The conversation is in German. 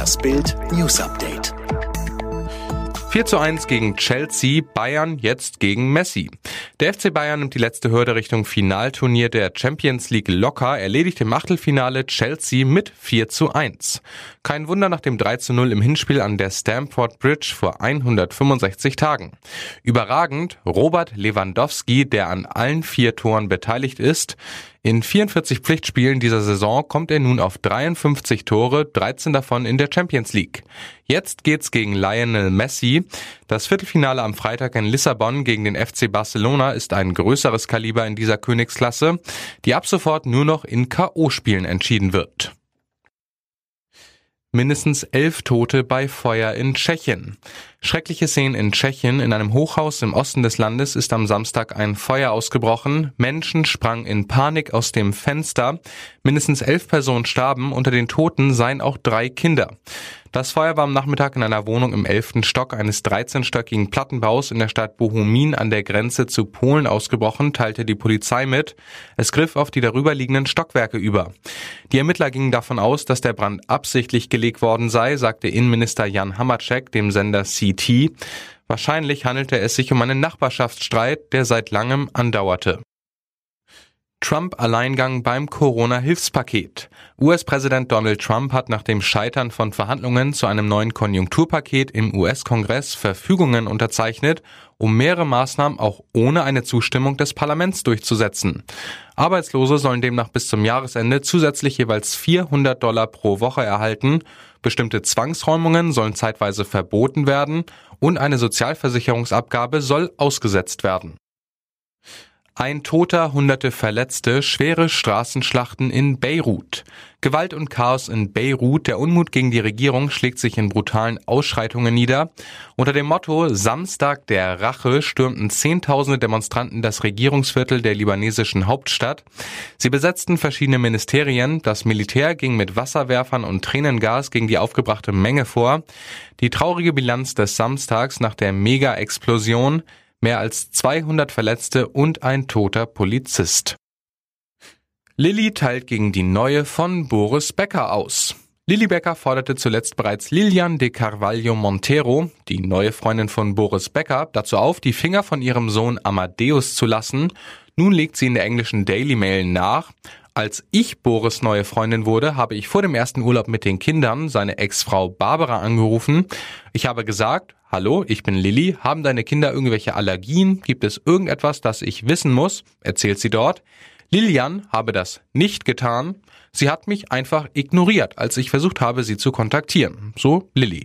Das Bild News Update. 4 zu 1 gegen Chelsea, Bayern jetzt gegen Messi. Der FC Bayern nimmt die letzte Hürde Richtung Finalturnier der Champions League locker, erledigt im Achtelfinale Chelsea mit 4 zu 1. Kein Wunder nach dem 3 zu 0 im Hinspiel an der Stamford Bridge vor 165 Tagen. Überragend Robert Lewandowski, der an allen vier Toren beteiligt ist. In 44 Pflichtspielen dieser Saison kommt er nun auf 53 Tore, 13 davon in der Champions League. Jetzt geht's gegen Lionel Messi. Das Viertelfinale am Freitag in Lissabon gegen den FC Barcelona ist ein größeres Kaliber in dieser Königsklasse, die ab sofort nur noch in KO-Spielen entschieden wird. Mindestens elf Tote bei Feuer in Tschechien. Schreckliche Szenen in Tschechien. In einem Hochhaus im Osten des Landes ist am Samstag ein Feuer ausgebrochen. Menschen sprangen in Panik aus dem Fenster. Mindestens elf Personen starben. Unter den Toten seien auch drei Kinder. Das Feuer war am Nachmittag in einer Wohnung im elften Stock eines 13-stöckigen Plattenbaus in der Stadt Bohumin an der Grenze zu Polen ausgebrochen, teilte die Polizei mit. Es griff auf die darüberliegenden Stockwerke über. Die Ermittler gingen davon aus, dass der Brand absichtlich gelegt worden sei, sagte Innenminister Jan Hamacek dem Sender CT. Wahrscheinlich handelte es sich um einen Nachbarschaftsstreit, der seit langem andauerte. Trump-Alleingang beim Corona-Hilfspaket. US-Präsident Donald Trump hat nach dem Scheitern von Verhandlungen zu einem neuen Konjunkturpaket im US-Kongress Verfügungen unterzeichnet, um mehrere Maßnahmen auch ohne eine Zustimmung des Parlaments durchzusetzen. Arbeitslose sollen demnach bis zum Jahresende zusätzlich jeweils 400 Dollar pro Woche erhalten, bestimmte Zwangsräumungen sollen zeitweise verboten werden und eine Sozialversicherungsabgabe soll ausgesetzt werden. Ein Toter, hunderte Verletzte, schwere Straßenschlachten in Beirut. Gewalt und Chaos in Beirut, der Unmut gegen die Regierung schlägt sich in brutalen Ausschreitungen nieder. Unter dem Motto Samstag der Rache stürmten Zehntausende Demonstranten das Regierungsviertel der libanesischen Hauptstadt. Sie besetzten verschiedene Ministerien, das Militär ging mit Wasserwerfern und Tränengas gegen die aufgebrachte Menge vor. Die traurige Bilanz des Samstags nach der Mega-Explosion mehr als 200 Verletzte und ein toter Polizist. Lilly teilt gegen die neue von Boris Becker aus. Lilly Becker forderte zuletzt bereits Lilian de Carvalho Montero, die neue Freundin von Boris Becker, dazu auf, die Finger von ihrem Sohn Amadeus zu lassen. Nun legt sie in der englischen Daily Mail nach. Als ich Boris neue Freundin wurde, habe ich vor dem ersten Urlaub mit den Kindern seine Ex-Frau Barbara angerufen. Ich habe gesagt, Hallo, ich bin Lilly. Haben deine Kinder irgendwelche Allergien? Gibt es irgendetwas, das ich wissen muss? Erzählt sie dort. Lilian habe das nicht getan. Sie hat mich einfach ignoriert, als ich versucht habe, sie zu kontaktieren. So Lilly.